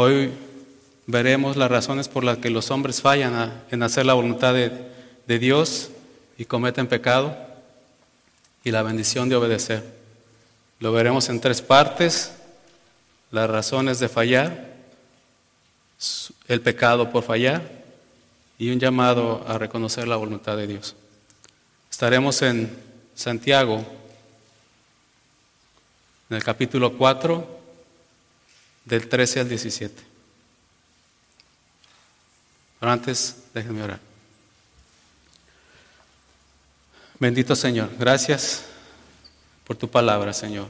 Hoy veremos las razones por las que los hombres fallan en hacer la voluntad de, de Dios y cometen pecado y la bendición de obedecer. Lo veremos en tres partes, las razones de fallar, el pecado por fallar y un llamado a reconocer la voluntad de Dios. Estaremos en Santiago, en el capítulo 4, del 13 al 17. Pero antes, déjenme orar. Bendito Señor, gracias por tu palabra, Señor.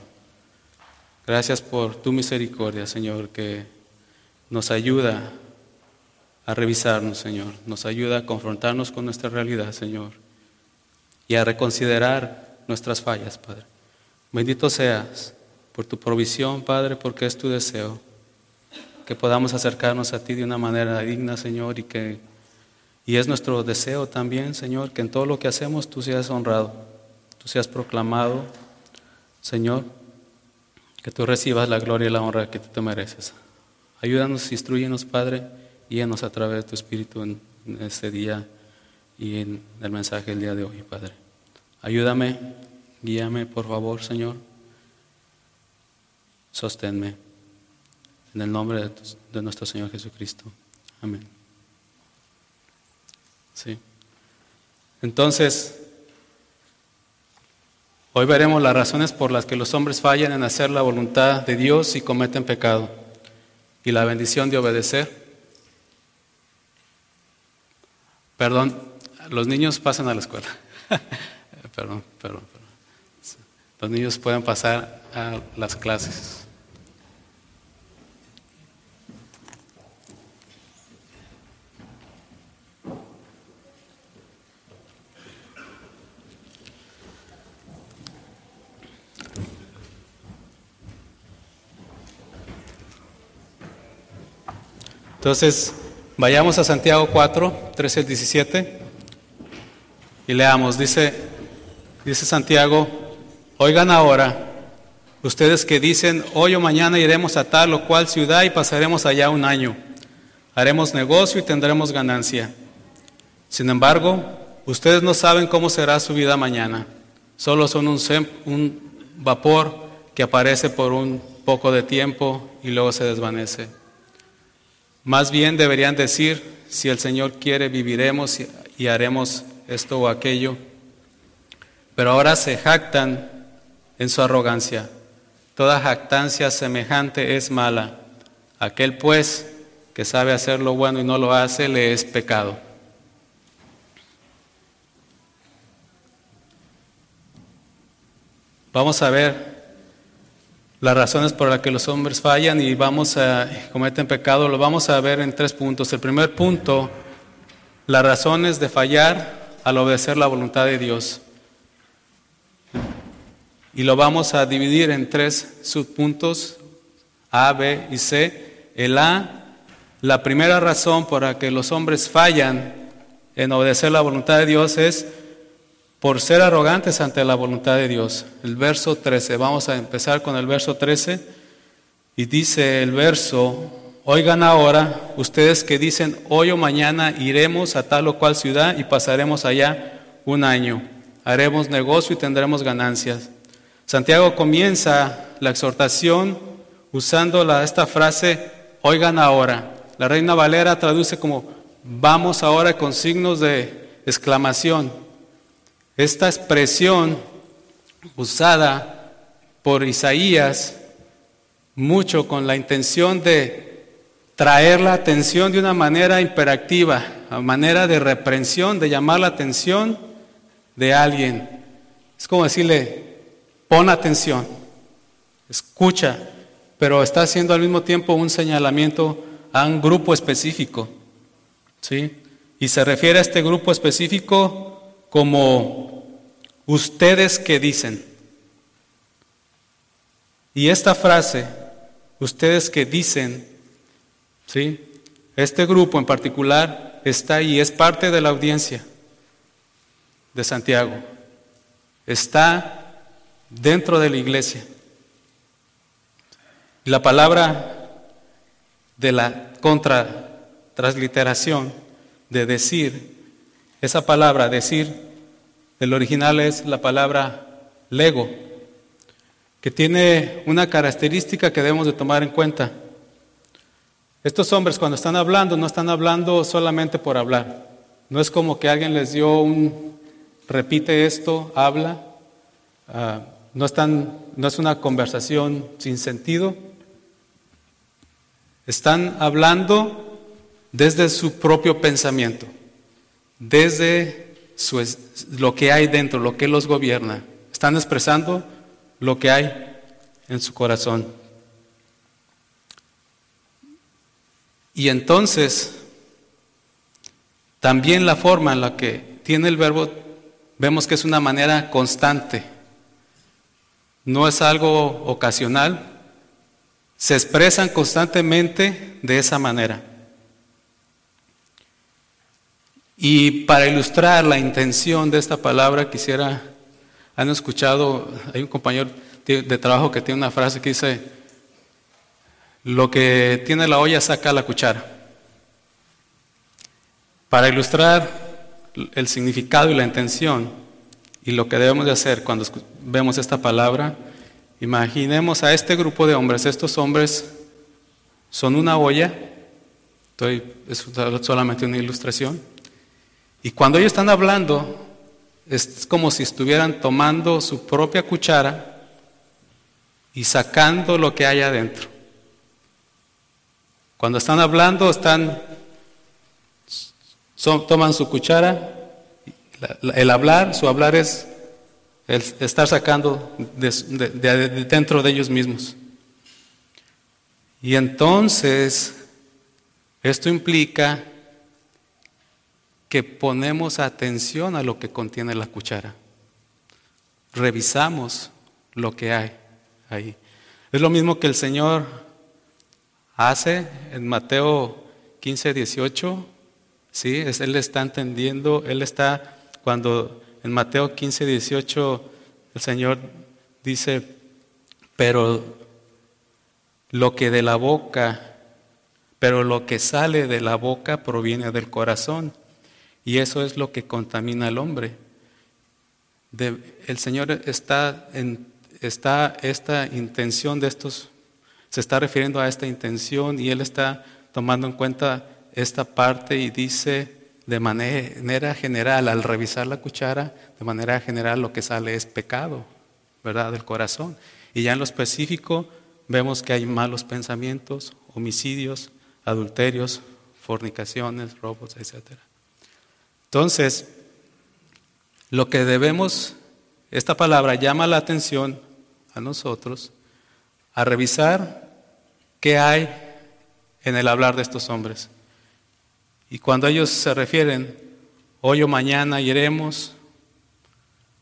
Gracias por tu misericordia, Señor, que nos ayuda a revisarnos, Señor. Nos ayuda a confrontarnos con nuestra realidad, Señor. Y a reconsiderar nuestras fallas, Padre. Bendito seas por tu provisión, Padre, porque es tu deseo. Que podamos acercarnos a ti de una manera digna, Señor, y que y es nuestro deseo también, Señor, que en todo lo que hacemos tú seas honrado, tú seas proclamado, Señor, que tú recibas la gloria y la honra que tú te mereces. Ayúdanos, instruyenos, Padre, guíanos a través de tu Espíritu en, este día y en el mensaje del día de hoy, Padre. Ayúdame, guíame, por favor, Señor. Sosténme. En el nombre de nuestro Señor Jesucristo. Amén. Sí. Entonces, hoy veremos las razones por las que los hombres fallan en hacer la voluntad de Dios y cometen pecado, y la bendición de obedecer. Perdón, los niños pasan a la escuela. perdón, perdón, perdón. Los niños pueden pasar a las clases. Entonces, vayamos a Santiago 4, 13 al 17 y leamos. Dice, dice Santiago, oigan ahora, ustedes que dicen, hoy o mañana iremos a tal o cual ciudad y pasaremos allá un año. Haremos negocio y tendremos ganancia. Sin embargo, ustedes no saben cómo será su vida mañana. Solo son un, un vapor que aparece por un poco de tiempo y luego se desvanece. Más bien deberían decir, si el Señor quiere, viviremos y haremos esto o aquello. Pero ahora se jactan en su arrogancia. Toda jactancia semejante es mala. Aquel pues que sabe hacer lo bueno y no lo hace, le es pecado. Vamos a ver las razones por las que los hombres fallan y vamos a cometen pecado, lo vamos a ver en tres puntos. El primer punto, las razones de fallar al obedecer la voluntad de Dios. Y lo vamos a dividir en tres subpuntos, A, B y C. El A, la primera razón por la que los hombres fallan en obedecer la voluntad de Dios es por ser arrogantes ante la voluntad de Dios. El verso 13, vamos a empezar con el verso 13 y dice el verso, oigan ahora ustedes que dicen, hoy o mañana iremos a tal o cual ciudad y pasaremos allá un año, haremos negocio y tendremos ganancias. Santiago comienza la exhortación usando esta frase, oigan ahora. La Reina Valera traduce como, vamos ahora con signos de exclamación. Esta expresión usada por Isaías mucho con la intención de traer la atención de una manera imperativa, a manera de reprensión, de llamar la atención de alguien. Es como decirle, pon atención, escucha, pero está haciendo al mismo tiempo un señalamiento a un grupo específico. ¿sí? Y se refiere a este grupo específico como ustedes que dicen. Y esta frase, ustedes que dicen, ¿sí? Este grupo en particular está ahí, es parte de la audiencia de Santiago. Está dentro de la iglesia. La palabra de la contra transliteración de decir, esa palabra decir, el original es la palabra lego, que tiene una característica que debemos de tomar en cuenta. Estos hombres cuando están hablando no están hablando solamente por hablar. No es como que alguien les dio un, repite esto, habla. Ah, no, están, no es una conversación sin sentido. Están hablando desde su propio pensamiento, desde lo que hay dentro, lo que los gobierna. Están expresando lo que hay en su corazón. Y entonces, también la forma en la que tiene el verbo, vemos que es una manera constante, no es algo ocasional, se expresan constantemente de esa manera. Y para ilustrar la intención de esta palabra, quisiera, han escuchado, hay un compañero de trabajo que tiene una frase que dice, lo que tiene la olla saca la cuchara. Para ilustrar el significado y la intención y lo que debemos de hacer cuando vemos esta palabra, imaginemos a este grupo de hombres, estos hombres son una olla, estoy, es solamente una ilustración, y cuando ellos están hablando, es como si estuvieran tomando su propia cuchara y sacando lo que hay adentro. Cuando están hablando, están, toman su cuchara, el hablar, su hablar es el estar sacando de, dentro de ellos mismos. Y entonces, esto implica que ponemos atención a lo que contiene la cuchara. Revisamos lo que hay ahí. Es lo mismo que el Señor hace en Mateo 15, 18. ¿sí? Él está entendiendo, Él está, cuando en Mateo 15, 18 el Señor dice, pero lo que de la boca, pero lo que sale de la boca proviene del corazón. Y eso es lo que contamina al hombre. el Señor está en esta intención de estos, se está refiriendo a esta intención y él está tomando en cuenta esta parte y dice de manera general, al revisar la cuchara, de manera general lo que sale es pecado, ¿verdad? Del corazón. Y ya en lo específico vemos que hay malos pensamientos, homicidios, adulterios, fornicaciones, robos, etc. Entonces, lo que debemos, esta palabra llama la atención a nosotros a revisar qué hay en el hablar de estos hombres. Y cuando ellos se refieren, hoy o mañana iremos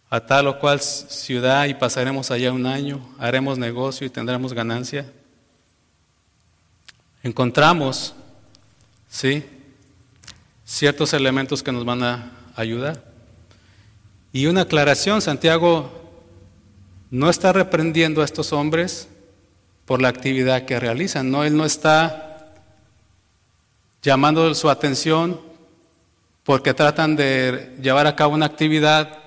a tal o cual ciudad y pasaremos allá un año, haremos negocio y tendremos ganancia, encontramos, ¿sí? Ciertos elementos que nos van a ayudar. Y una aclaración, Santiago no está reprendiendo a estos hombres por la actividad que realizan, no, él no está llamando su atención porque tratan de llevar a cabo una actividad,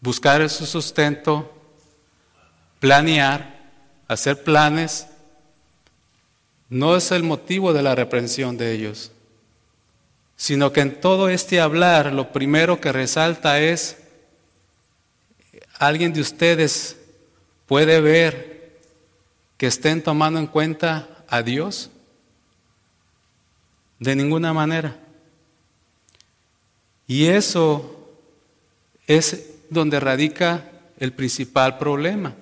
buscar su sustento, planear, hacer planes. No es el motivo de la reprensión de ellos, sino que en todo este hablar lo primero que resalta es ¿Alguien de ustedes puede ver que estén tomando en cuenta a Dios? De ninguna manera. Y eso es donde radica el principal problema.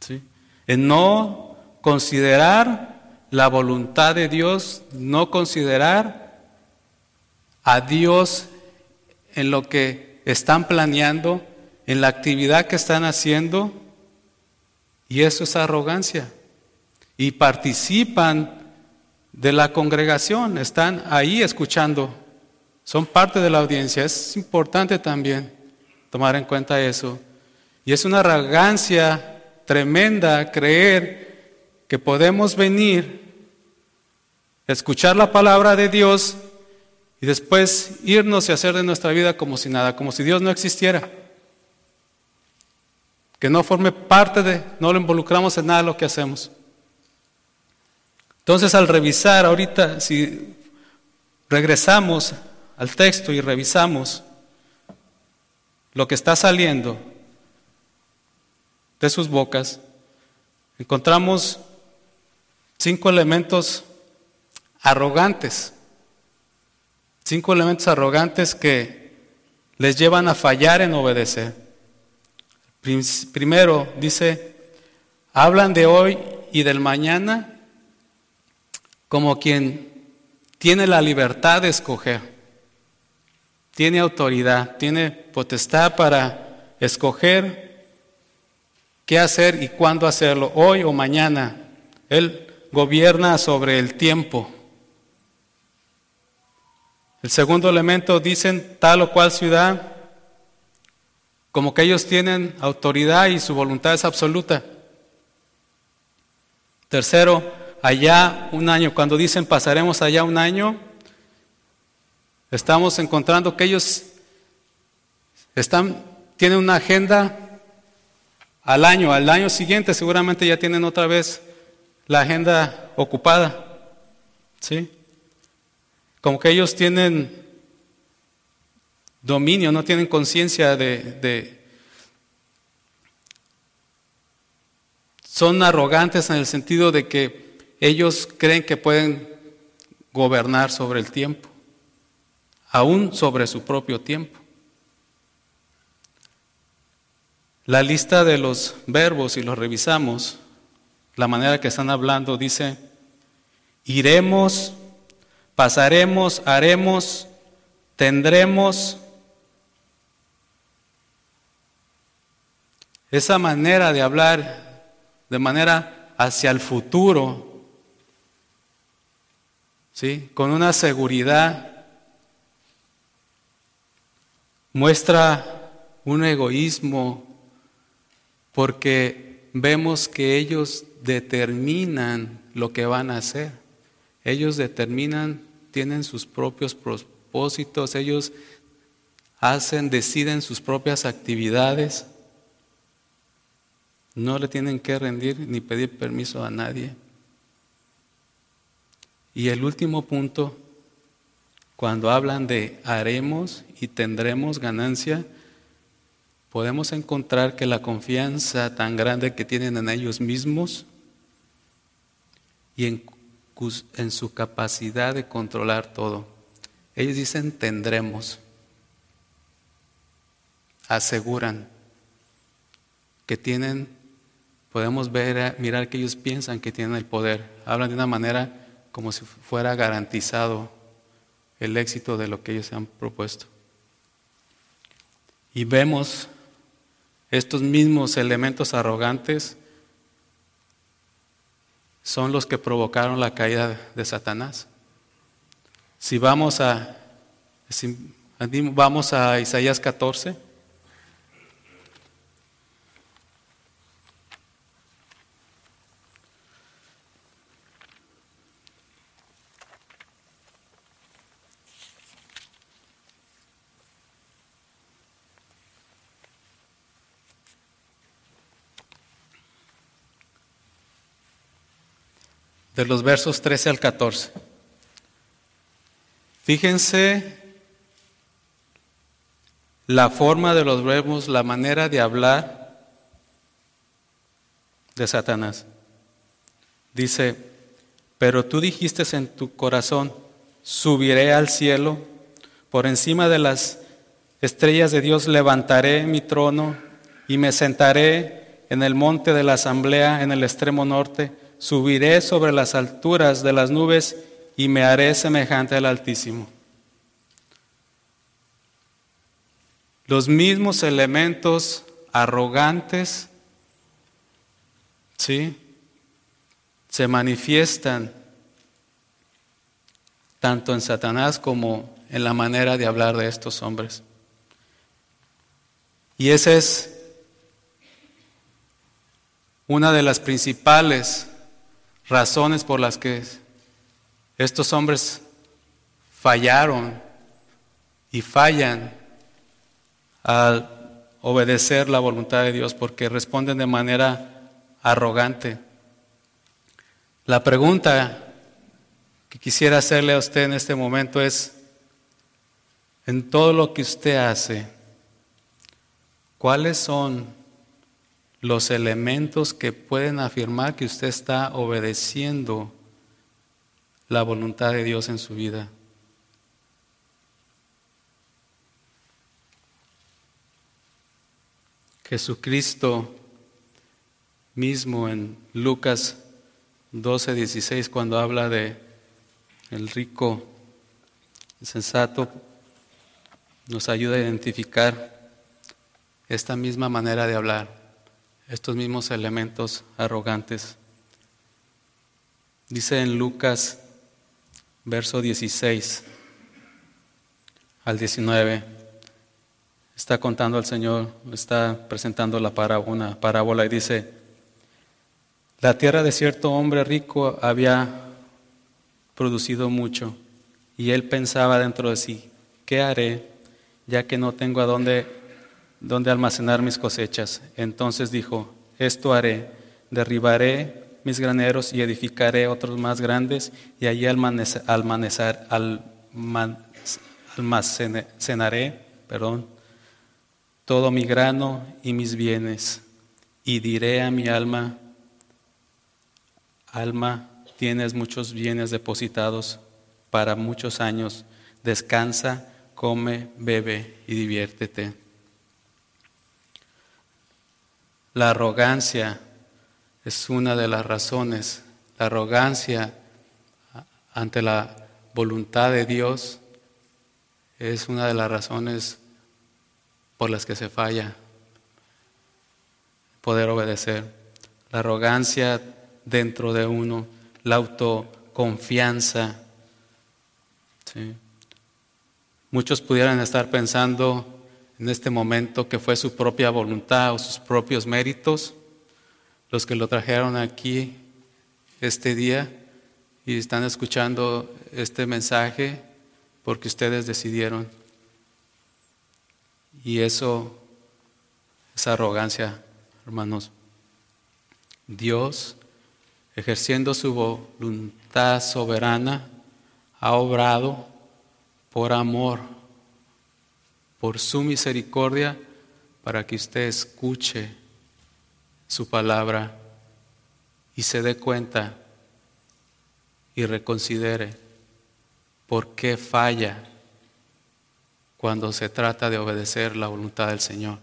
¿sí? En no considerar la voluntad de Dios, no considerar a Dios en lo que están planeando en la actividad que están haciendo y eso es arrogancia. Y participan de la congregación, están ahí escuchando, son parte de la audiencia. Es importante también tomar en cuenta eso. Y es una arrogancia tremenda creer que podemos venir, escuchar la palabra de Dios y después irnos y hacer de nuestra vida como si nada, como si Dios no existiera. Que no forme parte de, no lo involucramos en nada de lo que hacemos. Entonces al revisar ahorita, si regresamos al texto y revisamos lo que está saliendo de sus bocas, encontramos cinco elementos arrogantes, cinco elementos arrogantes que les llevan a fallar en obedecer. Primero dice, hablan de hoy y del mañana como quien tiene la libertad de escoger, tiene autoridad, tiene potestad para escoger qué hacer y cuándo hacerlo, hoy o mañana. Él gobierna sobre el tiempo. El segundo elemento dicen tal o cual ciudad, como que ellos tienen autoridad y su voluntad es absoluta. Tercero, allá un año, cuando dicen pasaremos allá un año, estamos encontrando que ellos están, tienen una agenda al año, al año siguiente seguramente ya tienen otra vez la agenda ocupada. ¿Sí? Como que ellos tienen dominio, no tienen conciencia de, de, Son arrogantes en el sentido de que ellos creen que pueden gobernar sobre el tiempo, aún sobre su propio tiempo. La lista de los verbos, si los revisamos, la manera que están hablando, dice, iremos, pasaremos, haremos, tendremos. Esa manera de hablar de manera hacia el futuro, ¿sí? con una seguridad, muestra un egoísmo porque vemos que ellos determinan lo que van a hacer. Ellos determinan, tienen sus propios propósitos, ellos hacen, deciden sus propias actividades. No le tienen que rendir ni pedir permiso a nadie. Y el último punto, cuando hablan de haremos y tendremos ganancia, podemos encontrar que la confianza tan grande que tienen en ellos mismos y en, en su capacidad de controlar todo. Ellos dicen tendremos, aseguran que tienen, podemos ver, mirar que ellos piensan que tienen el poder, hablan de una manera como si fuera garantizado el éxito de lo que ellos se han propuesto. Y vemos estos mismos elementos arrogantes son los que provocaron la caída de Satanás. Si vamos a, vamos a Isaías 14, de los versos 13 al 14. Fíjense la forma de los verbos, la manera de hablar de Satanás. Dice, pero tú dijiste en tu corazón, subiré al cielo, por encima de las estrellas de Dios levantaré mi trono y me sentaré en el monte de la asamblea en el extremo norte subiré sobre las alturas de las nubes y me haré semejante al Altísimo. Los mismos elementos arrogantes, ¿sí? Se manifiestan tanto en Satanás como en la manera de hablar de estos hombres. Y esa es una de las principales razones por las que estos hombres fallaron y fallan al obedecer la voluntad de Dios porque responden de manera arrogante. La pregunta que quisiera hacerle a usted en este momento es, en todo lo que usted hace, ¿cuáles son los elementos que pueden afirmar que usted está obedeciendo la voluntad de Dios en su vida? Jesucristo mismo en Lucas 12, 16, cuando habla de el rico sensato, nos ayuda a identificar esta misma manera de hablar, estos mismos elementos arrogantes. Dice en Lucas, verso 16 al 19, está contando al Señor, está presentando la una parábola y dice, la tierra de cierto hombre rico había producido mucho y él pensaba dentro de sí, ¿qué haré ya que no tengo a dónde, dónde almacenar mis cosechas? Entonces dijo, esto haré, derribaré mis graneros y edificaré otros más grandes y allí almacenaré perdón, todo mi grano y mis bienes, y diré a mi alma, alma, tienes muchos bienes depositados para muchos años, descansa, come, bebe y diviértete. La arrogancia es una de las razones, la arrogancia ante la voluntad de Dios es una de las razones por las que se falla poder obedecer. La arrogancia dentro de uno, la autoconfianza. Muchos pudieran estar pensando en este momento que fue su propia voluntad o sus propios méritos los que lo trajeron aquí este día y están escuchando este mensaje porque ustedes decidieron y eso es arrogancia, hermanos. Dios, ejerciendo su voluntad soberana, ha obrado por amor, por su misericordia, para que usted escuche su palabra y se dé cuenta y reconsidere por qué falla cuando se trata de obedecer la voluntad del Señor.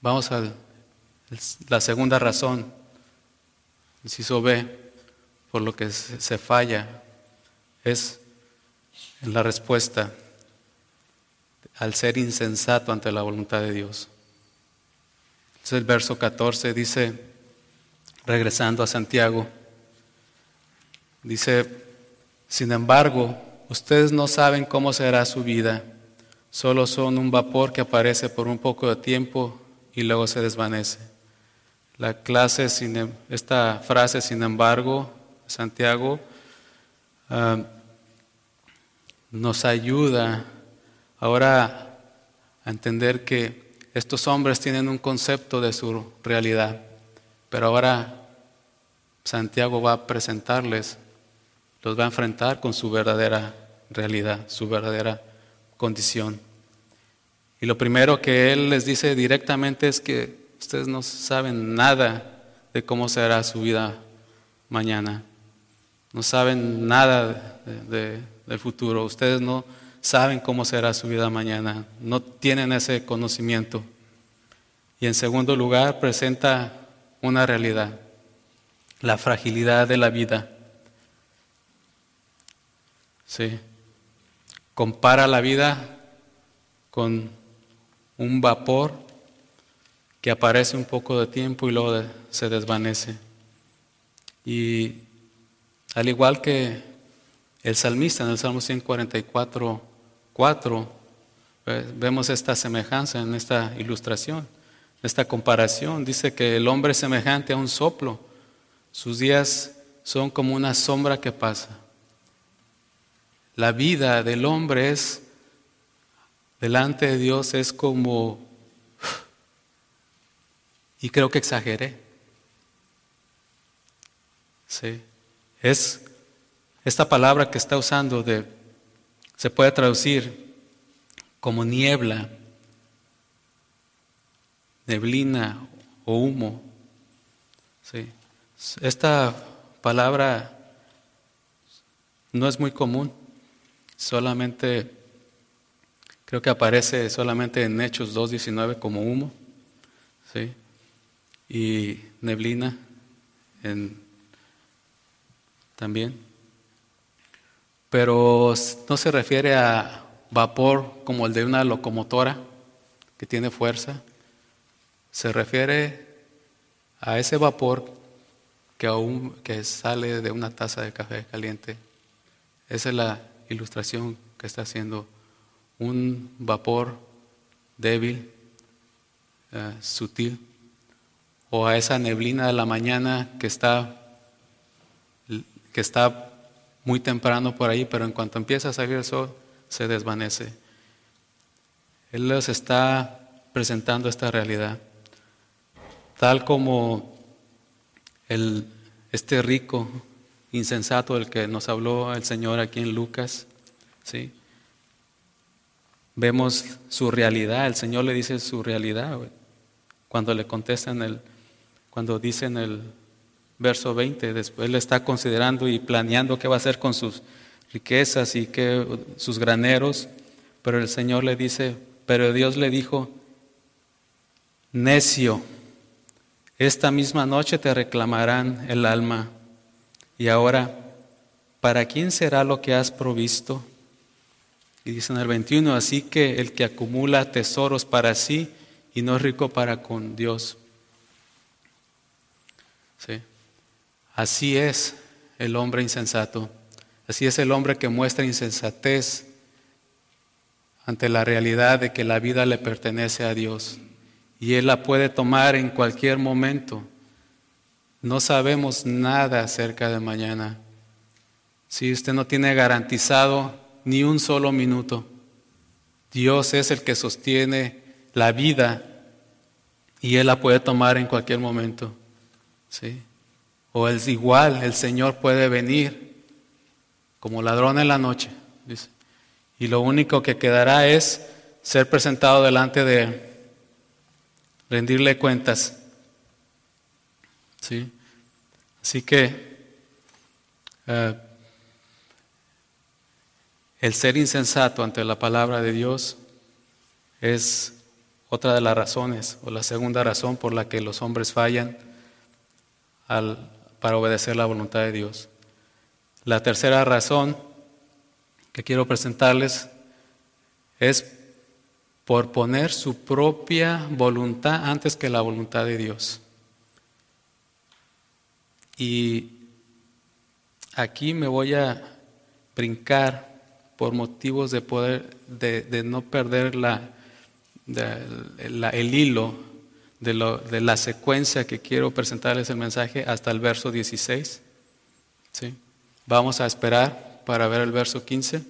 Vamos a la segunda razón, inciso B, por lo que se falla, es la respuesta al ser insensato ante la voluntad de Dios. Es el verso 14, dice, regresando a Santiago, dice, sin embargo, ustedes no saben cómo será su vida, solo son un vapor que aparece por un poco de tiempo y luego se desvanece. La clase, em, esta frase, sin embargo, Santiago, ah, nos ayuda ahora a entender que estos hombres tienen un concepto de su realidad, pero ahora Santiago va a presentarles los va a enfrentar con su verdadera realidad, su verdadera condición. Y lo primero que Él les dice directamente es que ustedes no saben nada de cómo será su vida mañana. No saben nada del futuro. Ustedes no saben cómo será su vida mañana. No tienen ese conocimiento. Y en segundo lugar, presenta una realidad, la fragilidad de la vida. Sí. Compara la vida con un vapor que aparece un poco de tiempo y luego se desvanece. Y al igual que el salmista en el Salmo 144, 4, vemos esta semejanza en esta ilustración. esta comparación. Dice que el hombre es semejante a un soplo. Sus días son como una sombra que pasa. La vida del hombre es, delante de Dios, es como, y creo que exageré. Sí, es esta palabra que está usando de, se puede traducir como niebla, neblina o humo. Sí. Esta palabra no es muy común, solamente creo que aparece solamente en Hechos 2.19 como humo, ¿sí? y neblina en, también. Pero no se refiere a vapor como el de una locomotora que tiene fuerza, se refiere a ese vapor que, aún, que sale de una taza de café caliente. Esa es la ilustración que está haciendo un vapor débil, eh, sutil, o a esa neblina de la mañana que está, que está muy temprano por ahí, pero en cuanto empieza a salir el sol, se desvanece. Él les está presentando esta realidad, tal como el, este rico insensato del que nos habló el Señor aquí en Lucas, ¿sí? Vemos su realidad, el Señor le dice su realidad, cuando le contestan el, cuando dice en el verso 20, después le está considerando y planeando qué va a hacer con sus riquezas y qué, sus graneros, pero el Señor le dice, pero Dios le dijo, necio, esta misma noche te reclamarán el alma. Y ahora, ¿para quién será lo que has provisto? Y dice en el 21, así que el que acumula tesoros para sí y no es rico para con Dios. ¿Sí? Así es el hombre insensato. Así es el hombre que muestra insensatez ante la realidad de que la vida le pertenece a Dios y Él la puede tomar en cualquier momento. No sabemos nada acerca de mañana. Si usted no tiene garantizado ni un solo minuto, Dios es el que sostiene la vida y Él la puede tomar en cualquier momento. ¿sí? O es igual, el Señor puede venir como ladrón en la noche. Y lo único que quedará es ser presentado delante de Él rendirle cuentas. ¿Sí? Así que eh, el ser insensato ante la palabra de Dios es otra de las razones, o la segunda razón por la que los hombres fallan al, para obedecer la voluntad de Dios. La tercera razón que quiero presentarles es por poner su propia voluntad antes que la voluntad de Dios. Y aquí me voy a brincar por motivos de poder, de, no perder la, el hilo de, de, la secuencia que quiero presentarles el mensaje hasta el verso 16. ¿Sí? Vamos a esperar para ver el verso 15.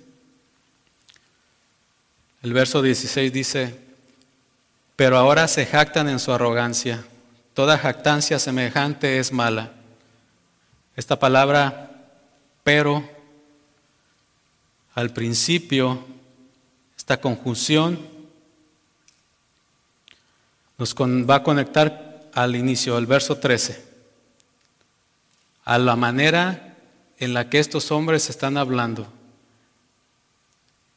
El verso 16 dice, pero ahora se jactan en su arrogancia. Toda jactancia semejante es mala. Esta palabra, pero, al principio, esta conjunción nos va a conectar al inicio, del verso 13, a la manera en la que estos hombres están hablando.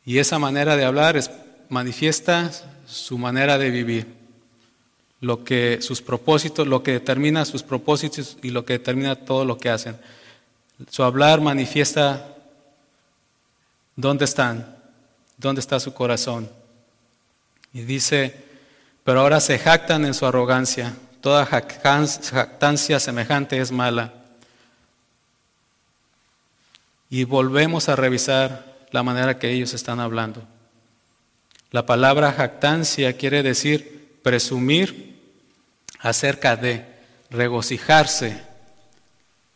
Y esa manera de hablar es, manifiesta su manera de vivir, lo que sus propósitos, lo que determina sus propósitos y lo que determina todo lo que hacen. Su hablar manifiesta dónde están, dónde está su corazón. Y dice, pero ahora se jactan en su arrogancia. Toda jactancia semejante es mala. Y volvemos a revisar la manera que ellos están hablando. La palabra jactancia quiere decir presumir acerca de regocijarse,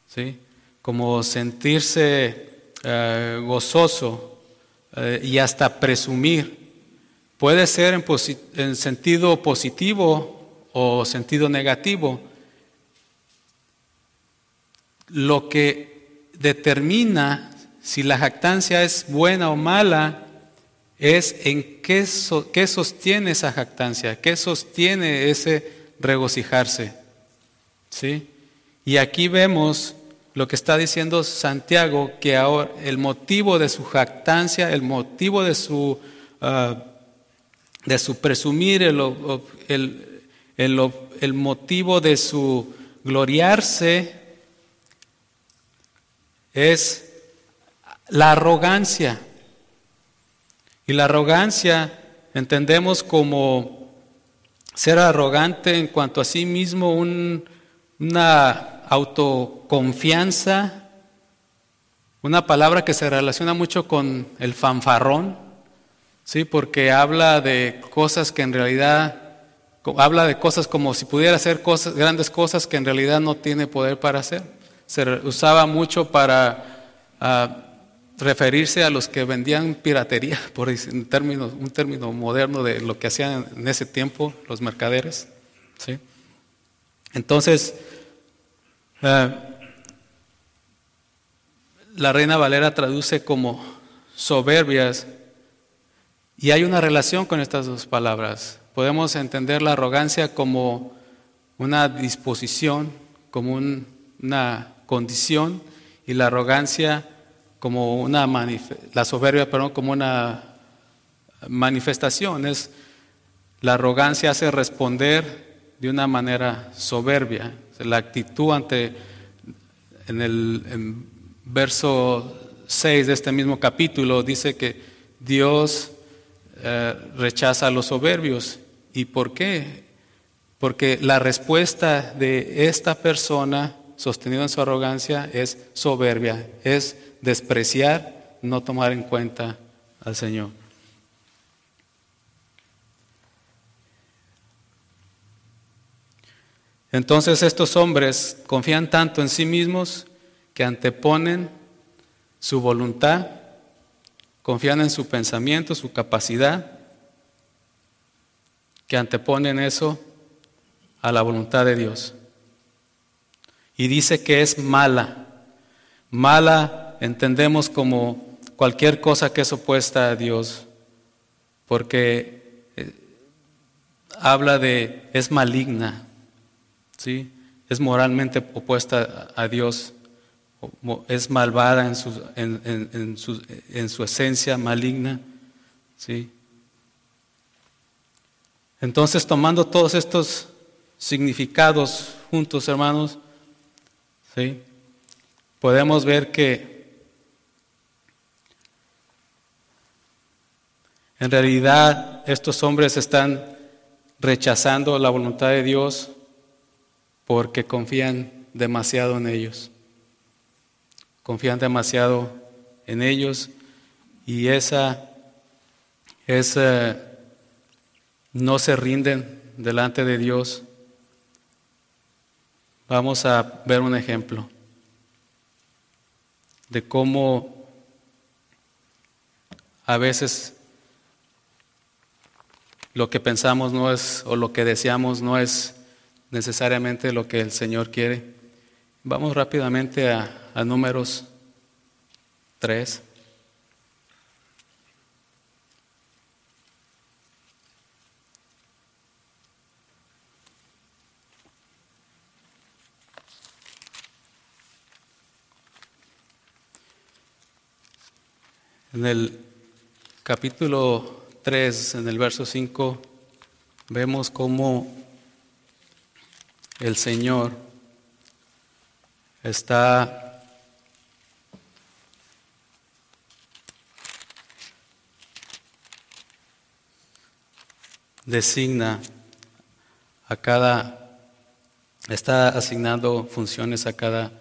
¿sí? como sentirse eh, gozoso eh, y hasta presumir. Puede ser en, en sentido positivo o sentido negativo. Lo que determina si la jactancia es buena o mala es en qué, qué sostiene esa jactancia, qué sostiene ese regocijarse. ¿Sí? Y aquí vemos lo que está diciendo Santiago, que ahora el motivo de su jactancia, el motivo de su, ah, de su presumir, el, el, el motivo de su gloriarse es la arrogancia. Y la arrogancia entendemos como ser arrogante en cuanto a sí mismo, una autoconfianza, una palabra que se relaciona mucho con el fanfarrón, ¿sí? porque habla de cosas que en realidad, habla de cosas como si pudiera hacer cosas, grandes cosas que en realidad no tiene poder para hacer. Se usaba mucho para ah, referirse a los que vendían piratería, por un término, un término moderno de lo que hacían en ese tiempo los mercaderes. ¿sí? Entonces, eh, la Reina Valera traduce como soberbias y hay una relación con estas dos palabras. Podemos entender la arrogancia como una disposición, como una condición y la arrogancia como una la soberbia, perdón, como una manifestación. Es, la arrogancia hace responder de una manera soberbia. La actitud ante, en el verso 6 de este mismo capítulo, dice que Dios eh, rechaza a los soberbios. ¿Y por qué? Porque la respuesta de esta persona sostenida en su arrogancia es soberbia, es despreciar, no tomar en cuenta al Señor. Entonces estos hombres confían tanto en sí mismos que anteponen su voluntad, confían en su pensamiento, su capacidad, que anteponen eso a la voluntad de Dios. Y dice que es mala, mala entendemos como cualquier cosa que es opuesta a Dios, porque eh, habla de, es maligna, ¿sí? es moralmente opuesta a Dios, es malvada en su, en, su, en su esencia maligna. ¿sí? Entonces, tomando todos estos significados juntos, hermanos, ¿sí? podemos ver que En realidad, estos hombres están rechazando la voluntad de Dios porque confían demasiado en ellos. Confían demasiado en ellos y esa, no se rinden delante de Dios. Vamos a ver un ejemplo de cómo a veces lo que pensamos no es, o lo que deseamos no es necesariamente lo que el Señor quiere. Vamos rápidamente a, a números 3. En el capítulo 3, en el verso 5, vemos cómo el Señor está designa a cada, está asignando funciones a cada,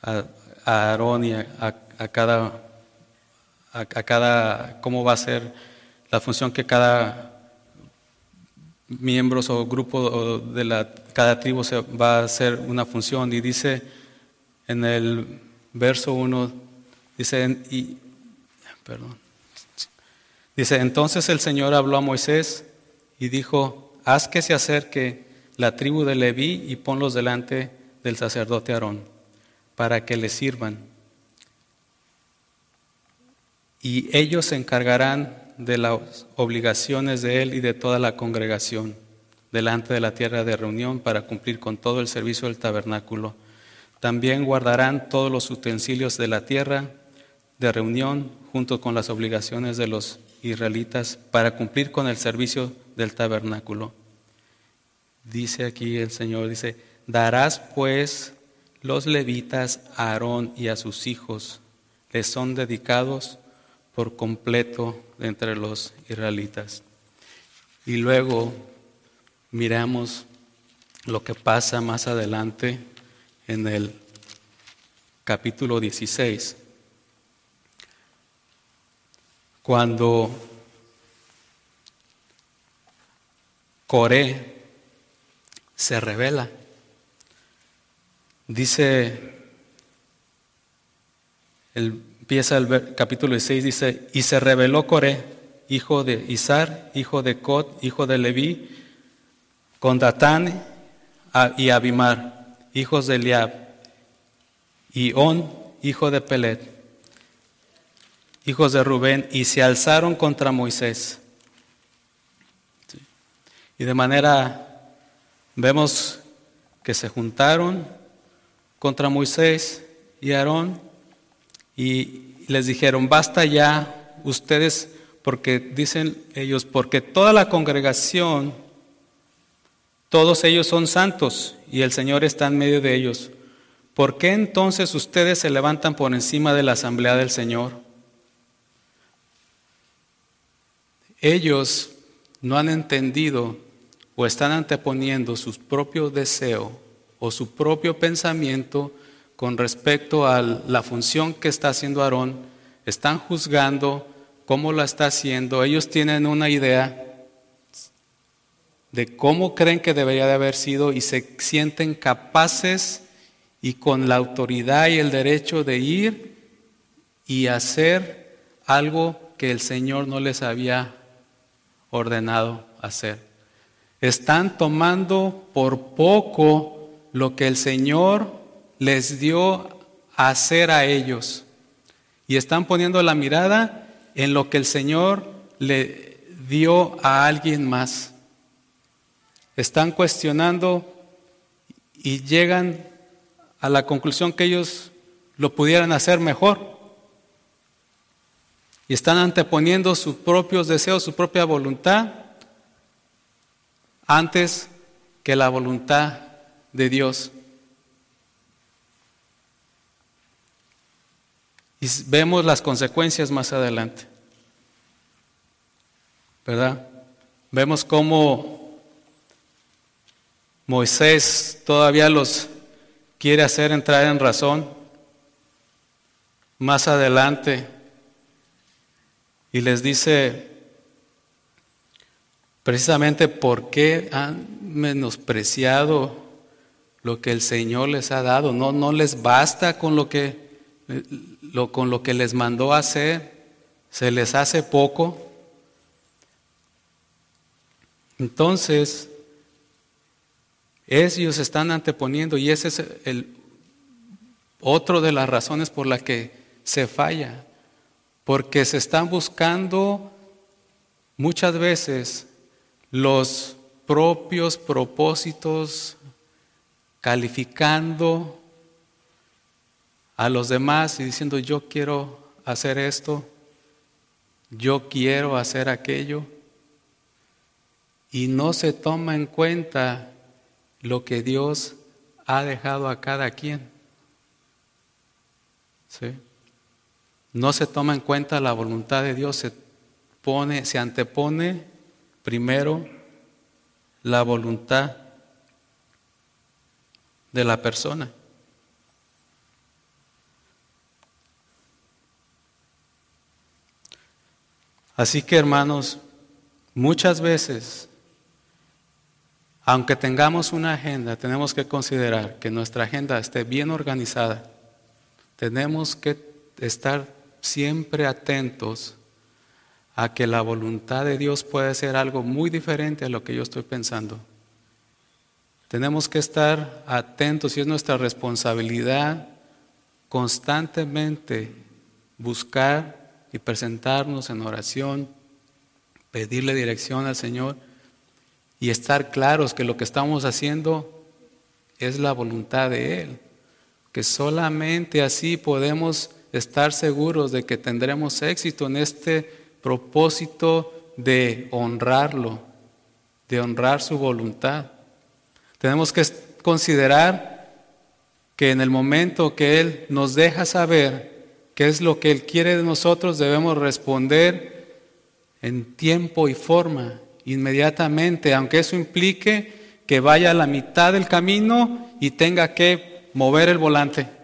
a, Aarón y a, cada, a, cada, cómo va a ser la función que cada miembros o grupo de la, cada tribu se va a hacer una función. Y dice en el verso 1, dice, y, perdón, dice, entonces el Señor habló a Moisés y dijo, haz que se acerque la tribu de Leví y ponlos delante del sacerdote Aarón para que le sirvan. Y ellos se encargarán de las obligaciones de él y de toda la congregación delante de la tierra de reunión para cumplir con todo el servicio del tabernáculo. También guardarán todos los utensilios de la tierra de reunión junto con las obligaciones de los israelitas para cumplir con el servicio del tabernáculo. Dice aquí el Señor, dice, darás pues los levitas a Aarón y a sus hijos, les son dedicados por completo entre los israelitas. Y luego miramos lo que pasa más adelante en el capítulo 16, cuando Coré se revela. Dice el empieza el capítulo 16, dice, y se reveló Coré, hijo de Izar, hijo de Cot, hijo de Leví, con Datán y Abimar, hijos de Eliab, y On, hijo de Pelet, hijos de Rubén, y se alzaron contra Moisés. Y de manera, vemos que se juntaron contra Moisés y Aarón, y les dijeron, basta ya ustedes, porque dicen ellos, porque toda la congregación, todos ellos son santos y el Señor está en medio de ellos. ¿Por qué entonces ustedes se levantan por encima de la asamblea del Señor? Ellos no han entendido o están anteponiendo sus propios deseos o su propio pensamiento con respecto a la función que está haciendo Aarón, están juzgando cómo la está haciendo, ellos tienen una idea de cómo creen que debería de haber sido y se sienten capaces y con la autoridad y el derecho de ir y hacer algo que el Señor no les había ordenado hacer. Están tomando por poco lo que el Señor les dio a hacer a ellos. Y están poniendo la mirada en lo que el Señor le dio a alguien más. Están cuestionando y llegan a la conclusión que ellos lo pudieran hacer mejor. Y están anteponiendo sus propios deseos, su propia voluntad, antes que la voluntad de Dios. Y vemos las consecuencias más adelante. ¿Verdad? Vemos cómo Moisés todavía los quiere hacer entrar en razón más adelante y les dice precisamente por qué han menospreciado lo que el Señor les ha dado. No, no les basta con lo que con lo que les mandó hacer, se les hace poco. Entonces, ellos están anteponiendo y ese es el otro de las razones por las que se falla, porque se están buscando muchas veces los propios propósitos, calificando a los demás y diciendo yo quiero hacer esto, yo quiero hacer aquello, y no se toma en cuenta lo que Dios ha dejado a cada quien. ¿Sí? No se toma en cuenta la voluntad de Dios, se pone, se antepone primero la voluntad de la persona. Así que hermanos, muchas veces Aunque tengamos una agenda, tenemos que considerar que nuestra agenda esté bien organizada. Tenemos que estar siempre atentos a que la voluntad de Dios puede ser algo muy diferente a lo que yo estoy pensando. Tenemos que estar atentos y es nuestra responsabilidad constantemente buscar y presentarnos en oración, pedirle dirección al Señor y estar claros que lo que estamos haciendo es la voluntad de Él, que solamente así podemos estar seguros de que tendremos éxito en este propósito de honrarlo, de honrar su voluntad. Tenemos que considerar que en el momento que Él nos deja saber qué es lo que Él quiere de nosotros, debemos responder en tiempo y forma, inmediatamente, aunque eso implique que vaya a la mitad del camino y tenga que mover el volante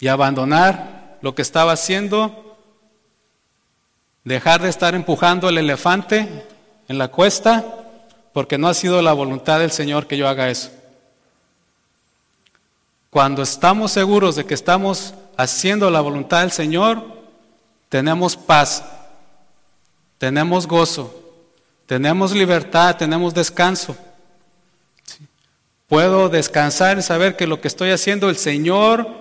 y abandonar lo que estaba haciendo, dejar de estar empujando el elefante en la cuesta porque no ha sido la voluntad del Señor que yo haga eso. Cuando estamos seguros de que estamos haciendo la voluntad del Señor, tenemos paz, tenemos gozo, tenemos libertad, tenemos descanso. Puedo descansar y saber que lo que estoy haciendo el Señor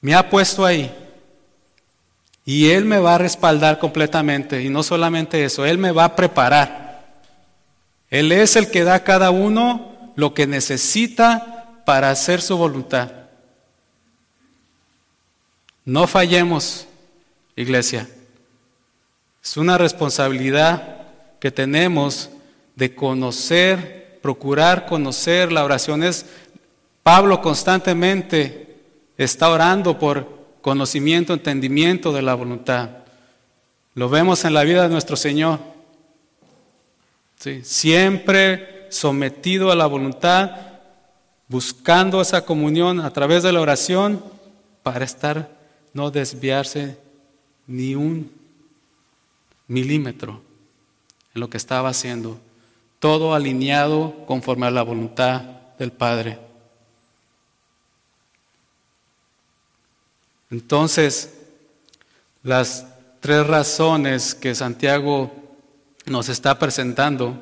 me ha puesto ahí. Y Él me va a respaldar completamente. Y no solamente eso, Él me va a preparar. Él es el que da a cada uno lo que necesita para hacer su voluntad. No fallemos, iglesia. Es una responsabilidad que tenemos de conocer, procurar conocer. La oración es, Pablo constantemente está orando por conocimiento, entendimiento de la voluntad. Lo vemos en la vida de nuestro Señor siempre sometido a la voluntad, buscando esa comunión a través de la oración para estar, no desviarse ni un milímetro en lo que estaba haciendo, todo alineado conforme a la voluntad del Padre. Entonces, las tres razones que Santiago nos está presentando,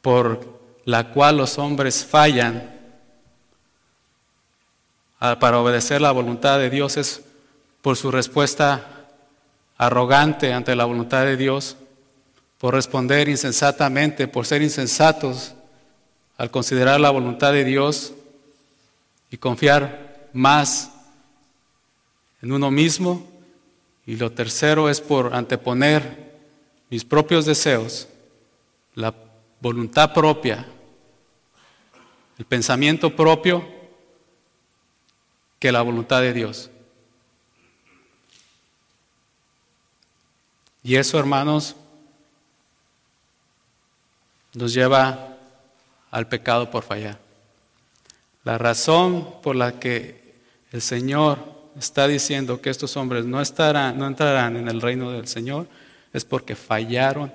por la cual los hombres fallan para obedecer la voluntad de Dios, es por su respuesta arrogante ante la voluntad de Dios, por responder insensatamente, por ser insensatos al considerar la voluntad de Dios y confiar más en uno mismo. Y lo tercero es por anteponer mis propios deseos, la voluntad propia, el pensamiento propio, que la voluntad de Dios. Y eso, hermanos, nos lleva al pecado por fallar. La razón por la que el Señor está diciendo que estos hombres no estarán, no entrarán en el reino del Señor, es porque fallaron.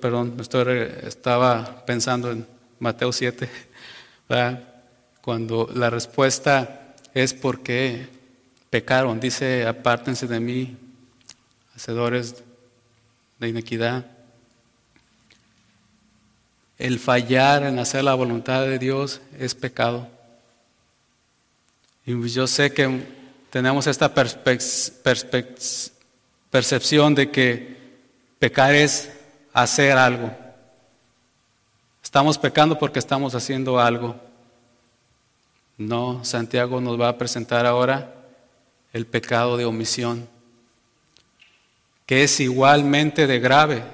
Perdón, me estoy, estaba pensando en Mateo 7, cuando la respuesta es porque pecaron. Dice, apártense de mí, hacedores de inequidad. El fallar en hacer la voluntad de Dios es pecado. Y yo sé que tenemos esta percepción de que pecar es hacer algo. Estamos pecando porque estamos haciendo algo. No, Santiago nos va a presentar ahora el pecado de omisión, que es igualmente de grave,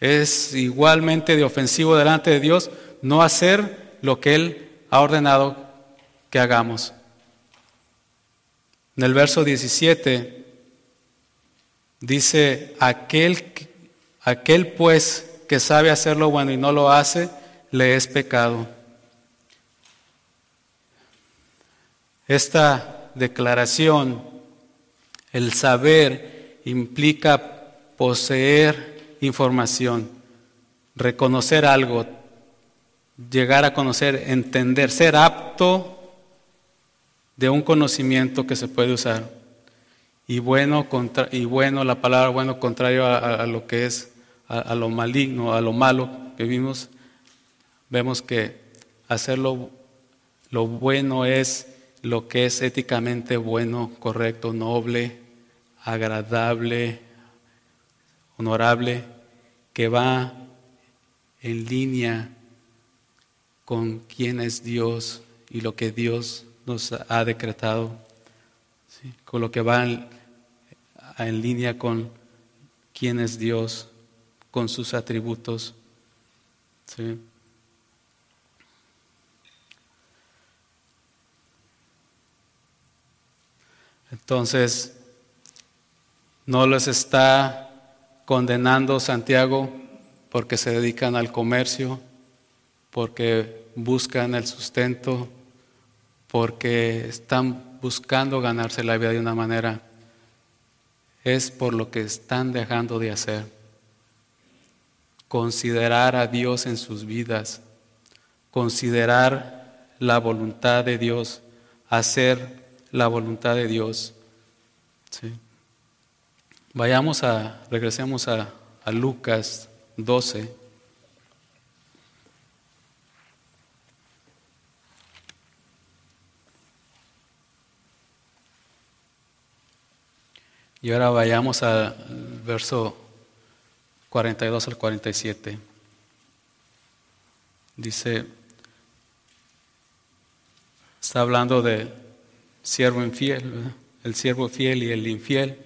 es igualmente de ofensivo delante de Dios no hacer lo que Él ha ordenado que hagamos. En el verso 17 Dice, aquel, aquel pues que sabe hacer lo bueno y no lo hace, le es pecado. Esta declaración, el saber, implica poseer información, reconocer algo, llegar a conocer, entender, ser apto de un conocimiento que se puede usar. Y bueno, contra, y bueno la palabra bueno contrario a, lo que es, a, lo maligno, a lo malo que vimos, vemos que hacerlo lo bueno es lo que es éticamente bueno, correcto, noble, agradable, honorable, que va en línea con quién es Dios y lo que Dios nos ha decretado, con lo que va en, línea con quién es Dios, con sus atributos. Entonces, no les está condenando Santiago porque se dedican al comercio, porque buscan el sustento, porque están buscando ganarse la vida de una manera. Es por lo que están dejando de hacer. Considerar a Dios en sus vidas, considerar la voluntad de Dios, hacer la voluntad de Dios. Vayamos a, regresemos a, a Lucas 12. Y ahora vayamos al verso 42 al 47. Dice, está hablando de siervo infiel, el siervo fiel y el infiel.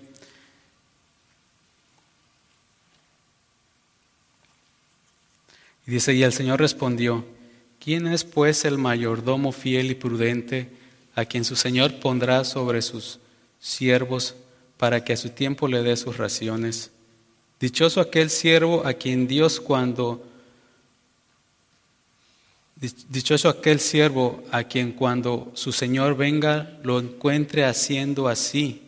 Y dice, y el Señor respondió, ¿quién es pues el mayordomo fiel y prudente a quien su Señor pondrá sobre sus siervos para que a su tiempo le dé sus raciones? Dichoso aquel siervo a quien Dios cuando Dichoso aquel siervo a quien cuando su Señor venga lo encuentre haciendo así.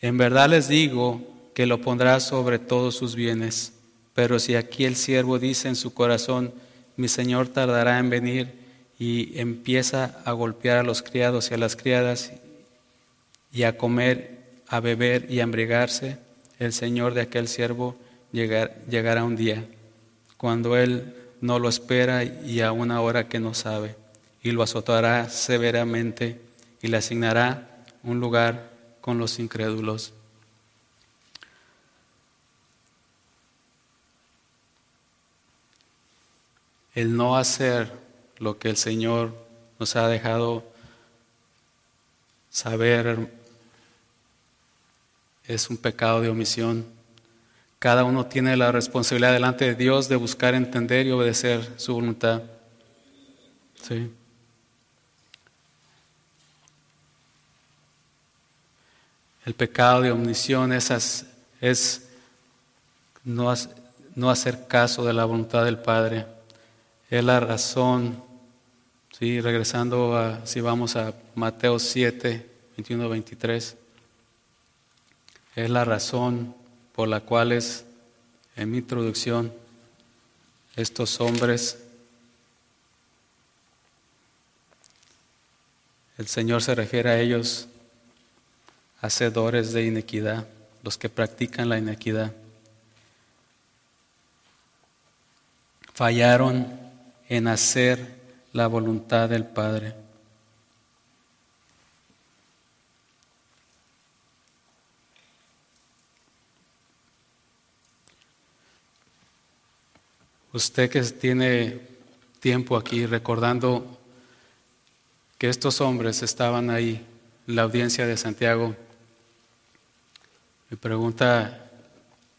En verdad les digo que lo pondrá sobre todos sus bienes. Pero si aquí el siervo dice en su corazón, mi Señor tardará en venir y empieza a golpear a los criados y a las criadas y a comer, a beber y a embriagarse, el Señor de aquel siervo llegará un día cuando él no lo espera y a una hora que no sabe, y lo azotará severamente y le asignará un lugar con los incrédulos. El no hacer lo que el Señor nos ha dejado saber es un pecado de omisión cada uno tiene la responsabilidad delante de Dios de buscar entender y obedecer su voluntad. Sí. El pecado de omisión es, es no, no, hacer caso de la voluntad del Padre. Es la razón, ¿sí? regresando a, si vamos a Mateo 7, 21, 23, es la razón por la cual es, en mi introducción estos hombres, el Señor se refiere a ellos, hacedores de inequidad, los que practican la inequidad. Fallaron en hacer la voluntad del Padre. Usted que tiene tiempo aquí recordando que estos hombres estaban ahí, en la audiencia de Santiago, me pregunta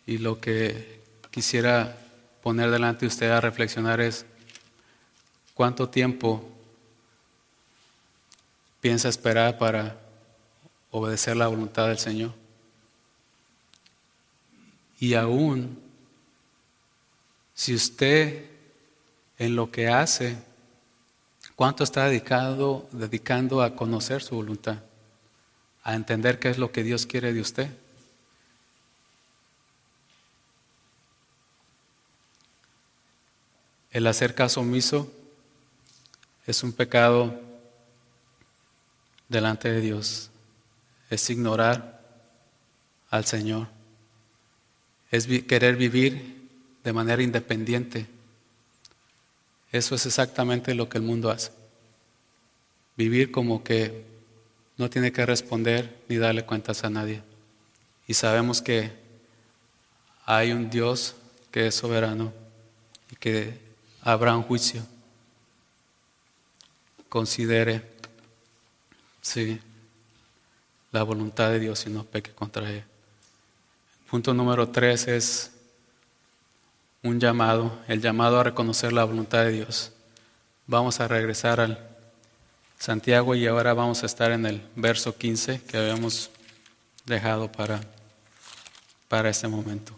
y lo que quisiera poner delante de usted a reflexionar es, ¿cuánto tiempo piensa esperar para obedecer la voluntad del Señor? Y aún si usted en lo que hace, ¿cuánto está dedicado, dedicando a conocer su voluntad? A entender qué es lo que Dios quiere de usted. El hacer caso omiso es un pecado delante de Dios. Es ignorar al Señor. Es querer vivir de manera independiente. Eso es exactamente lo que el mundo hace. Vivir como que no tiene que responder ni darle cuentas a nadie. Y sabemos que hay un Dios que es soberano y que habrá un juicio. Considere, sí, la voluntad de Dios y no peque contra él. Punto número tres es un llamado, el llamado a reconocer la voluntad de Dios. Vamos a regresar al Santiago y ahora vamos a estar en el verso 15 que habíamos dejado para, para este momento.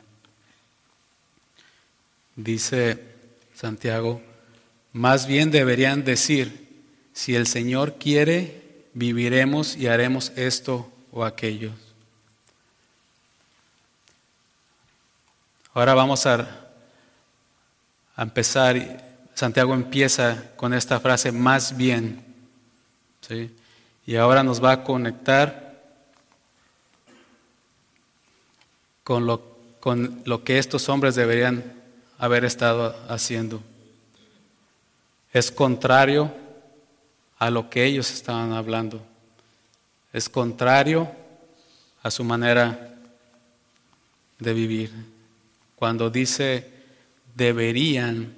Dice Santiago, más bien deberían decir, si el Señor quiere, viviremos y haremos esto o aquello. Ahora vamos a a empezar, Santiago empieza con esta frase más bien. ¿sí? Y ahora nos va a conectar con lo, con lo que estos hombres deberían haber estado haciendo. Es contrario a lo que ellos estaban hablando. Es contrario a su manera de vivir. Cuando dice deberían,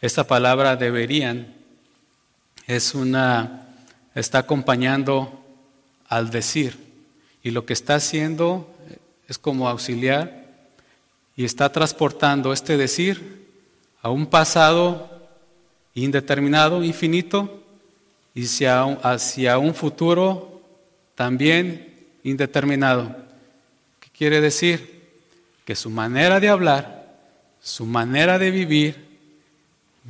esta palabra deberían es una, está acompañando al decir. Y lo que está haciendo es como auxiliar y está transportando este decir a un pasado indeterminado, infinito, y hacia, hacia un futuro también indeterminado. ¿Qué quiere decir? Que su manera de hablar su manera de vivir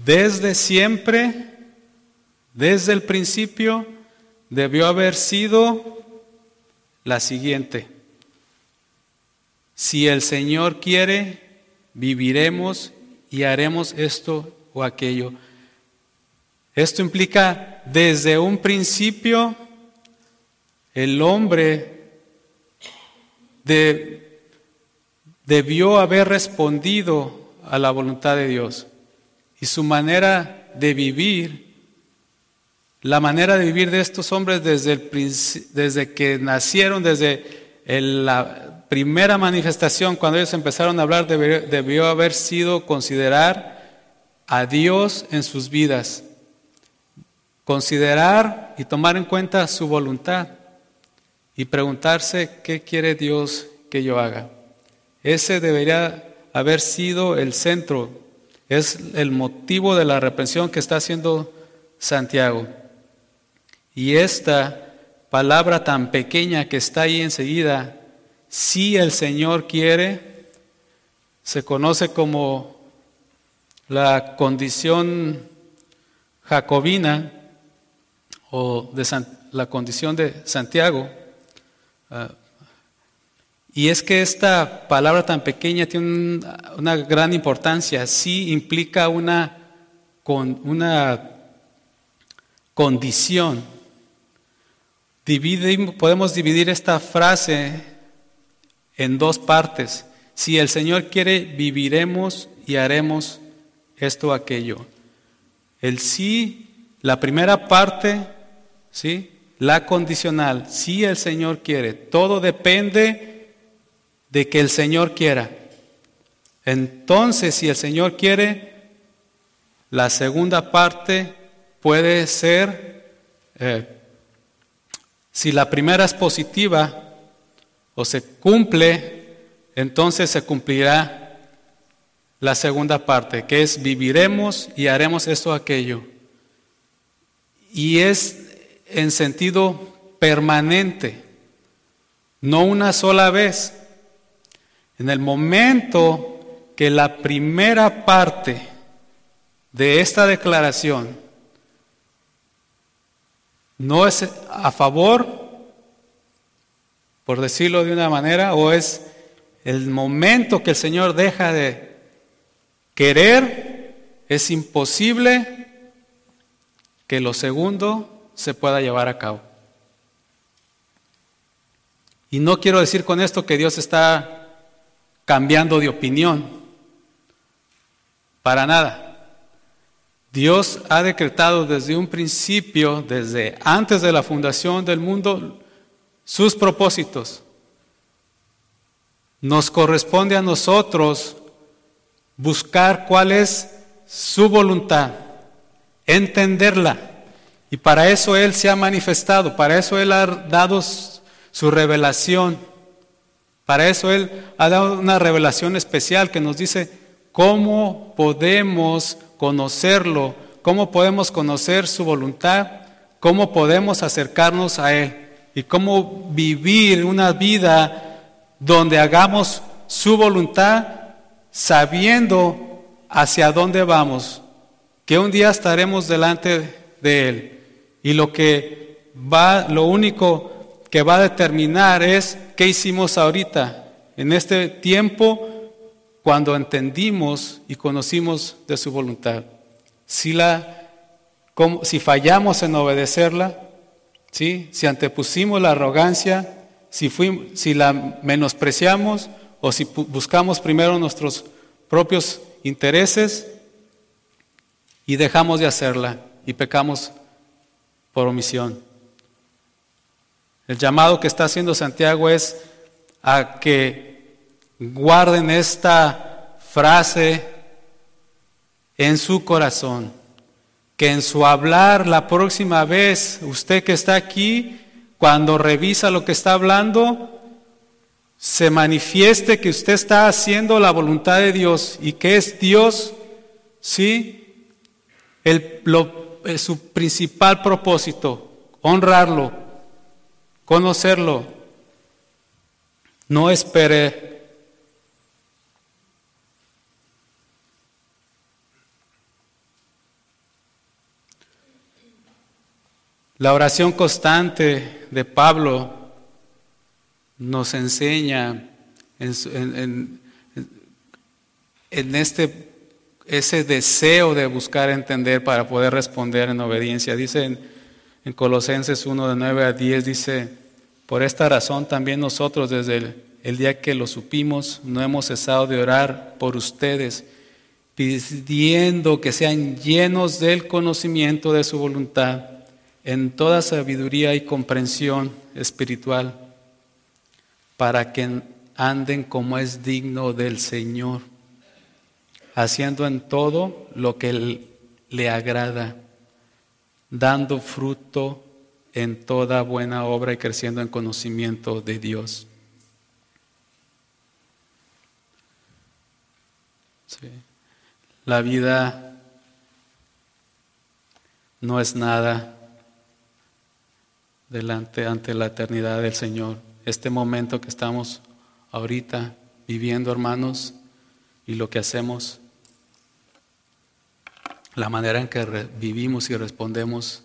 desde siempre, desde el principio, debió haber sido la siguiente. Si el Señor quiere, viviremos y haremos esto o aquello. Esto implica desde un principio el hombre debió haber respondido a la voluntad de Dios. Y su manera de vivir, la manera de vivir de estos hombres desde, el, desde que nacieron, desde la primera manifestación, cuando ellos empezaron a hablar, debió, haber sido considerar a Dios en sus vidas, considerar y tomar en cuenta su voluntad y preguntarse qué quiere Dios que yo haga. Ese debería haber sido el centro, es el motivo de la reprensión que está haciendo Santiago. Y esta palabra tan pequeña que está ahí enseguida, si el Señor quiere, se conoce como la condición jacobina o de la condición de Santiago. Ah, y es que esta palabra tan pequeña tiene una gran importancia, sí implica una, una condición. podemos dividir esta frase en dos partes. Si el Señor quiere, viviremos y haremos esto o aquello. El sí, la primera parte, ¿sí? la condicional, si el Señor quiere, todo depende de que el Señor quiera. Entonces, si el Señor quiere, la segunda parte puede ser, eh, si la primera es positiva o se cumple, entonces se cumplirá la segunda parte, que es viviremos y haremos esto o aquello. Y es en sentido permanente, no una sola vez. En el momento que la primera parte de esta declaración no es a favor, por decirlo de una manera, o es el momento que el Señor deja de querer, es imposible que lo segundo se pueda llevar a cabo. Y no quiero decir con esto que Dios está cambiando de opinión, para nada. Dios ha decretado desde un principio, desde antes de la fundación del mundo, sus propósitos. Nos corresponde a nosotros buscar cuál es su voluntad, entenderla. Y para eso Él se ha manifestado, para eso Él ha dado su revelación. Para eso Él ha dado una revelación especial que nos dice cómo podemos conocerlo, cómo podemos conocer su voluntad, cómo podemos acercarnos a Él y cómo vivir una vida donde hagamos su voluntad sabiendo hacia dónde vamos, que un día estaremos delante de Él. Y lo que va, lo único que va a determinar es qué hicimos ahorita, en este tiempo, cuando entendimos y conocimos de su voluntad. Si, la, si fallamos en obedecerla, si antepusimos la arrogancia, si, si la menospreciamos o si buscamos primero nuestros propios intereses y dejamos de hacerla y pecamos por omisión. El llamado que está haciendo Santiago es a que guarden esta frase en su corazón, que en su hablar la próxima vez, usted que está aquí, cuando revisa lo que está hablando, se manifieste que usted está haciendo la voluntad de Dios y que es Dios, ¿sí? El, su principal propósito, honrarlo, conocerlo. No espere La oración constante de Pablo nos enseña en, este ese deseo de buscar entender para poder responder en obediencia. Dice en, en Colosenses 1 de 9 a 10 dice, por esta razón también nosotros desde el, día que lo supimos no hemos cesado de orar por ustedes, pidiendo que sean llenos del conocimiento de su voluntad en toda sabiduría y comprensión espiritual, para que anden como es digno del Señor, haciendo en todo lo que le agrada dando fruto en toda buena obra y creciendo en conocimiento de Dios. La vida no es nada delante ante la eternidad del Señor. Este momento que estamos ahorita viviendo, hermanos, y lo que hacemos la manera en que vivimos y respondemos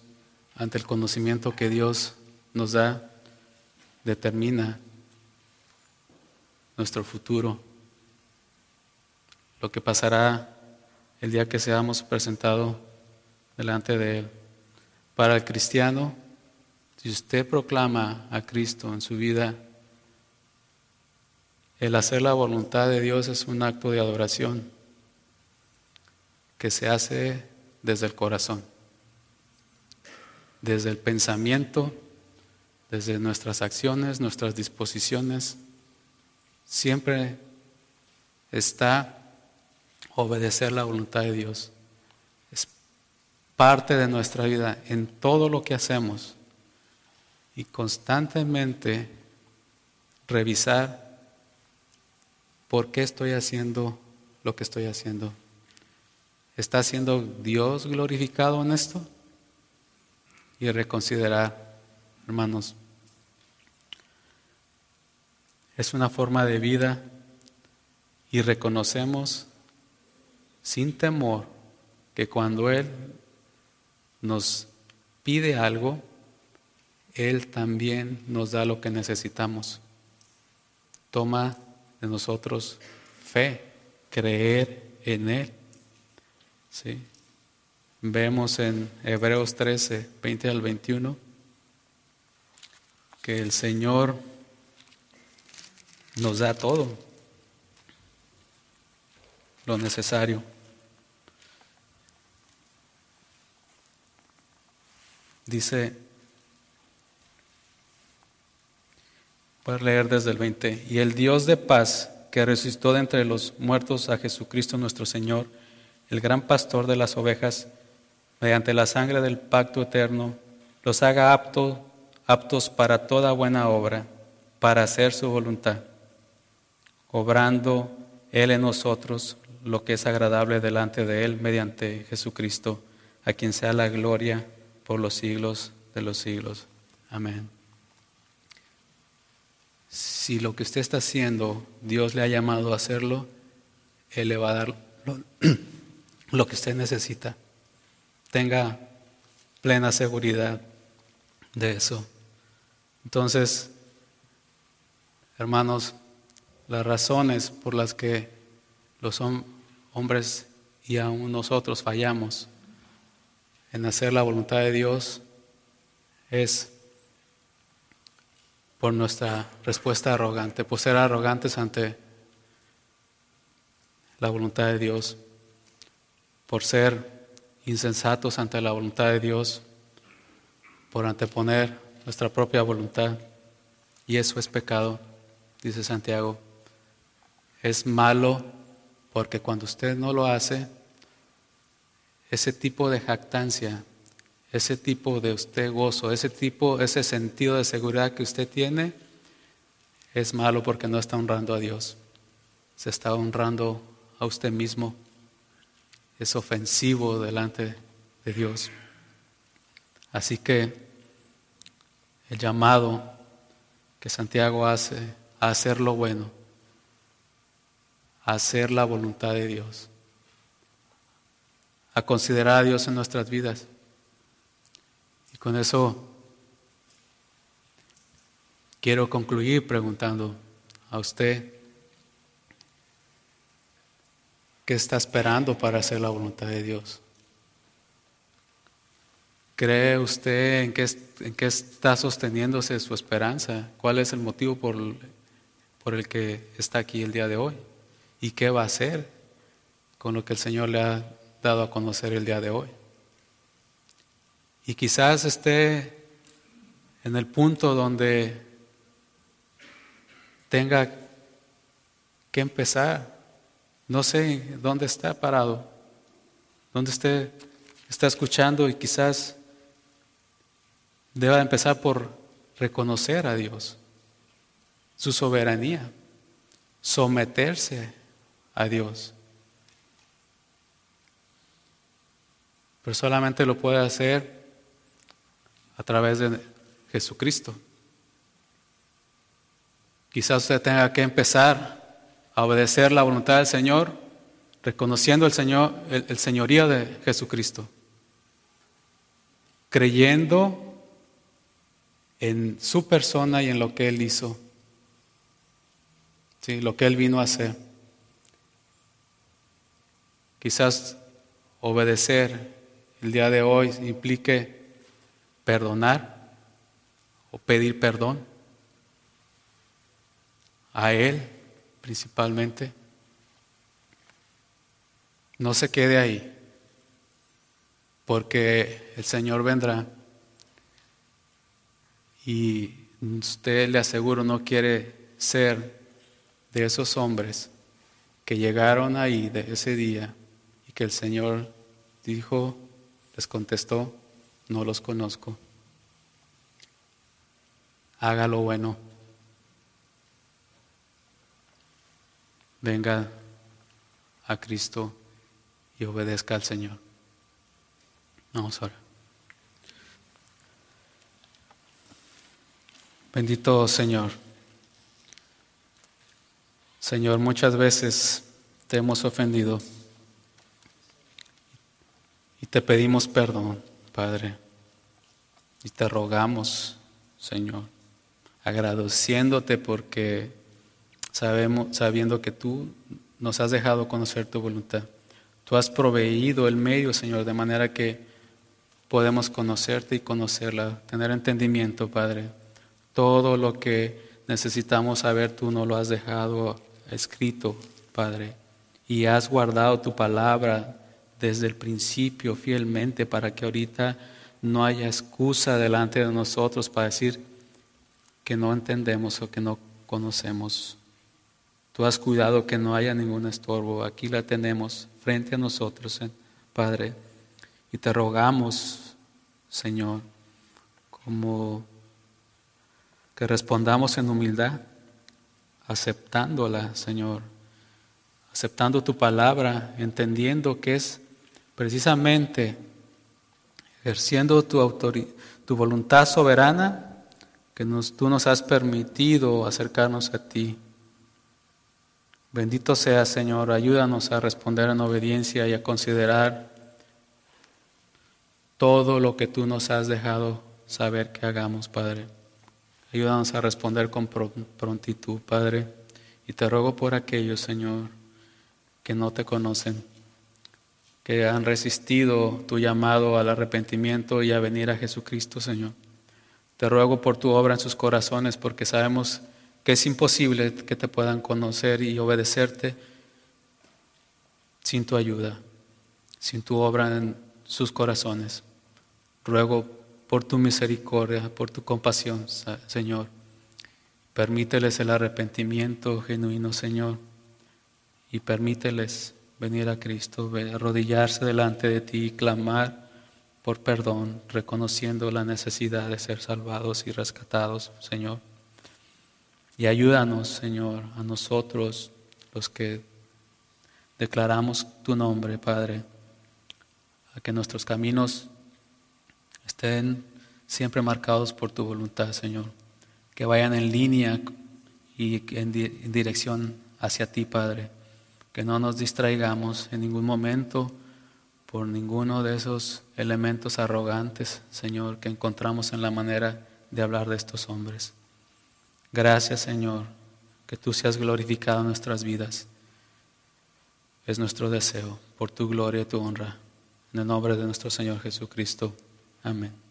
ante el conocimiento que Dios nos da determina nuestro futuro, lo que pasará el día que seamos presentados delante de Él. Para el cristiano, si usted proclama a Cristo en su vida, el hacer la voluntad de Dios es un acto de adoración que se hace desde el corazón, desde el pensamiento, desde nuestras acciones, nuestras disposiciones. Siempre está obedecer la voluntad de Dios. Es parte de nuestra vida en todo lo que hacemos y constantemente revisar por qué estoy haciendo lo que estoy haciendo. ¿Está siendo Dios glorificado en esto? Y reconsiderar, hermanos, es una forma de vida y reconocemos sin temor que cuando Él nos pide algo, Él también nos da lo que necesitamos. Toma de nosotros fe, creer en Él ¿sí? Vemos en Hebreos 13, 20 al 21, que el Señor nos da todo lo necesario. Dice, voy leer desde el 20, y el Dios de paz que resucitó de entre los muertos a Jesucristo nuestro Señor, el gran pastor de las ovejas, mediante la sangre del pacto eterno, los haga aptos para toda buena obra, para hacer su voluntad, obrando Él en nosotros lo que es agradable delante de Él mediante Jesucristo, a quien sea la gloria por los siglos de los siglos. Amén. Si lo que usted está haciendo, Dios le ha llamado a hacerlo, Él le va a dar lo que usted necesita. Tenga plena seguridad de eso. Entonces, hermanos, las razones por las que los hombres y aún nosotros fallamos en hacer la voluntad de Dios es por nuestra respuesta arrogante, por ser arrogantes ante la voluntad de Dios, por ser insensatos ante la voluntad de Dios, por anteponer nuestra propia voluntad. Y eso es pecado, dice Santiago. Es malo porque cuando usted no lo hace, ese tipo de jactancia, ese tipo de usted gozo, ese tipo, ese sentido de seguridad que usted tiene, es malo porque no está honrando a Dios. Se está honrando a usted mismo. Es ofensivo delante de Dios. Así que el llamado que Santiago hace a hacer lo bueno a hacer la voluntad de Dios, a considerar a Dios en nuestras vidas. Y con eso quiero concluir preguntando a usted, ¿qué está esperando para hacer la voluntad de Dios? ¿Cree usted en qué, en qué está sosteniéndose su esperanza? ¿Cuál es el motivo por, por el que está aquí el día de hoy? y qué va a hacer con lo que el Señor le ha dado a conocer el día de hoy. Y quizás esté en el punto donde tenga que empezar. No sé dónde está parado, dónde usted está escuchando y quizás deba empezar por reconocer a Dios, su soberanía, someterse a Dios. Pero solamente lo puede hacer a través de Jesucristo. Quizás usted tenga que empezar a obedecer la voluntad del Señor, reconociendo el, Señor, el, señorío de Jesucristo, creyendo en su persona y en lo que Él hizo, ¿sí? lo que Él vino a hacer. Quizás obedecer el día de hoy implique perdonar o pedir perdón a Él principalmente. No se quede ahí, porque el Señor vendrá y usted le aseguro no quiere ser de esos hombres que llegaron ahí de ese día que el Señor dijo, les contestó, no los conozco. Haga lo bueno. Venga a Cristo y obedezca al Señor. Vamos ahora. Bendito Señor. Señor, muchas veces te hemos ofendido. Y te pedimos perdón, Padre. Y te rogamos, Señor, agradeciéndote porque sabemos, sabiendo que tú nos has dejado conocer tu voluntad. Tú has proveído el medio, Señor, de manera que podemos conocerte y conocerla, tener entendimiento, Padre. Todo lo que necesitamos saber, tú no lo has dejado escrito, Padre. Y has guardado tu palabra desde el principio fielmente para que ahorita no haya excusa delante de nosotros para decir que no entendemos o que no conocemos. Tú has cuidado que no haya ningún estorbo. Aquí la tenemos frente a nosotros, eh, Padre. Y te rogamos, Señor, como que respondamos en humildad, aceptándola, Señor, aceptando tu palabra, entendiendo que es precisamente ejerciendo tu, tu voluntad soberana que tú nos has permitido acercarnos a ti. Bendito sea, Señor, ayúdanos a responder en obediencia y a considerar todo lo que tú nos has dejado saber que hagamos, Padre. Ayúdanos a responder con prontitud, Padre. Y te ruego por aquellos, Señor, que no te conocen, que han resistido tu llamado al arrepentimiento y a venir a Jesucristo, Señor. Te ruego por tu obra en sus corazones, porque sabemos que es imposible que te puedan conocer y obedecerte sin tu ayuda, sin tu obra en sus corazones. Ruego por tu misericordia, por tu compasión, Señor. Permíteles el arrepentimiento genuino, Señor, y permíteles venir a Cristo, arrodillarse delante de ti y clamar por perdón, reconociendo la necesidad de ser salvados y rescatados, Señor. Y ayúdanos, Señor, a nosotros, los que declaramos tu nombre, Padre, a que nuestros caminos estén siempre marcados por tu voluntad, Señor, que vayan en línea y en, dirección hacia ti, Padre que no nos distraigamos en ningún momento por ninguno de esos elementos arrogantes, Señor, que encontramos en la manera de hablar de estos hombres. Gracias, Señor, que tú seas glorificado en nuestras vidas. Es nuestro deseo, por tu gloria y tu honra. En el nombre de nuestro Señor Jesucristo. Amén.